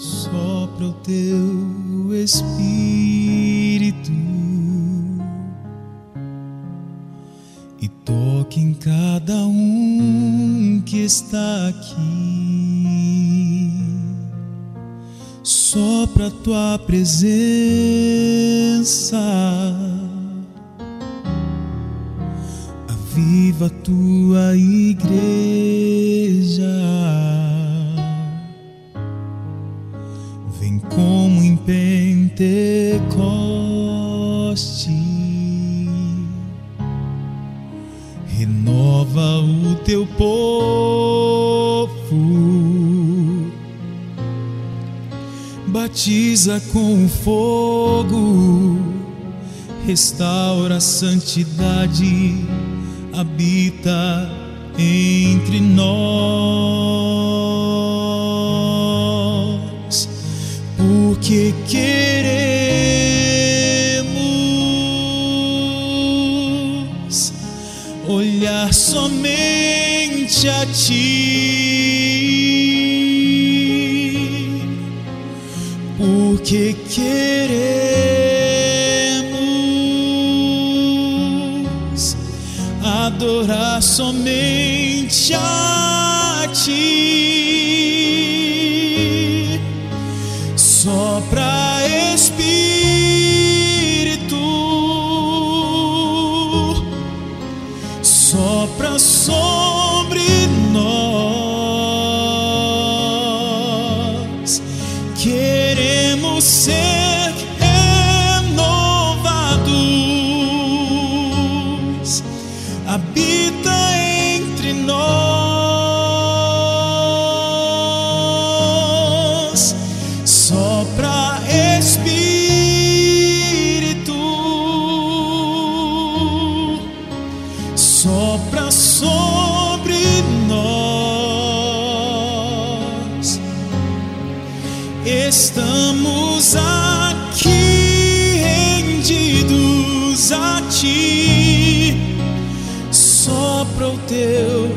Sopra o teu espírito e toque em cada um que está aqui. Sopra a tua presença. Aviva a tua igreja. Pentecoste, renova o teu povo, batiza com fogo, restaura a santidade, habita entre nós. Porque queremos somente a Ti, porque queremos adorar somente a Ti. Sopra ser renovados. Habita entre nós. Sopra Espírito, sopra sobre nós. Estamos aqui rendidos a Ti. Sopra o Teu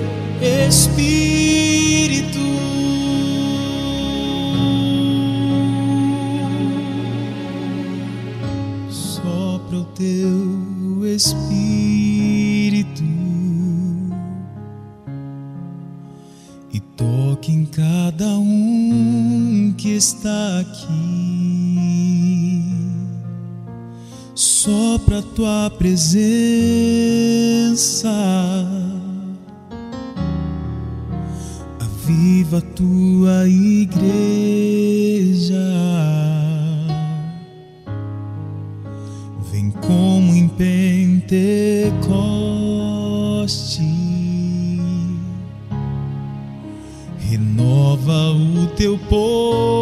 Espírito. Sopra o Teu Espírito e toque em cada um que está aqui. Sopra tua presença. Aviva tua igreja. Vem como em Pentecoste. Renova o teu povo,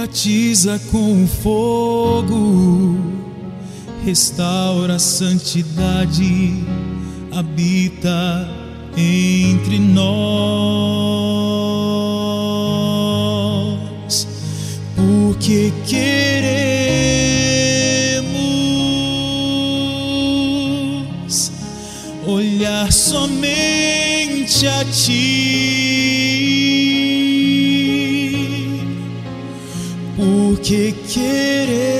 batiza com fogo, restaura a santidade, habita entre nós, porque queremos olhar somente a Ti, porque queremos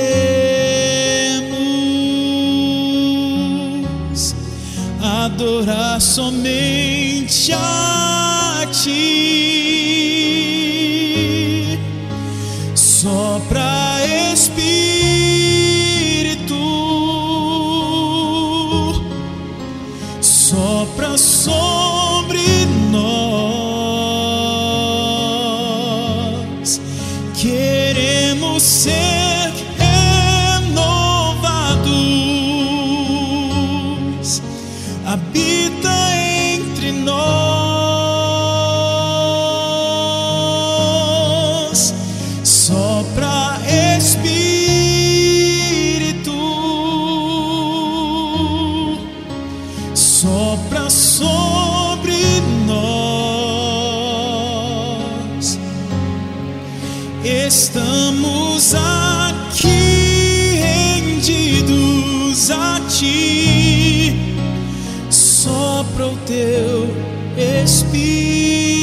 adorar somente a Ti. Sopra Espírito, estamos aqui rendidos a Ti, sopra o Teu Espírito.